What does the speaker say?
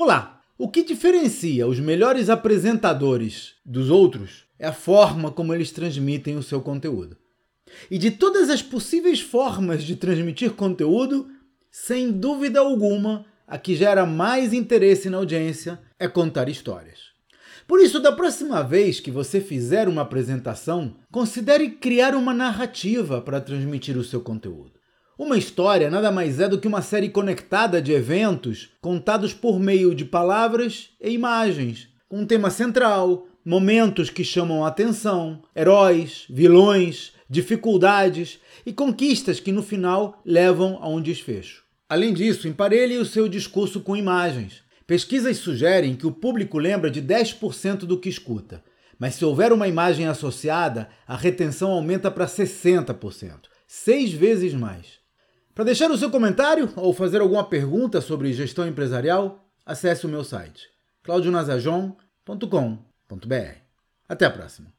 Olá! O que diferencia os melhores apresentadores dos outros é a forma como eles transmitem o seu conteúdo. E de todas as possíveis formas de transmitir conteúdo, sem dúvida alguma, a que gera mais interesse na audiência é contar histórias. Por isso, da próxima vez que você fizer uma apresentação, considere criar uma narrativa para transmitir o seu conteúdo. Uma história nada mais é do que uma série conectada de eventos contados por meio de palavras e imagens, com um tema central, momentos que chamam a atenção, heróis, vilões, dificuldades e conquistas que no final levam a um desfecho. Além disso, emparelhe o seu discurso com imagens. Pesquisas sugerem que o público lembra de 10% do que escuta, mas se houver uma imagem associada, a retenção aumenta para 60%, seis vezes mais. Para deixar o seu comentário ou fazer alguma pergunta sobre gestão empresarial, acesse o meu site claudionazajon.com.br. Até a próxima!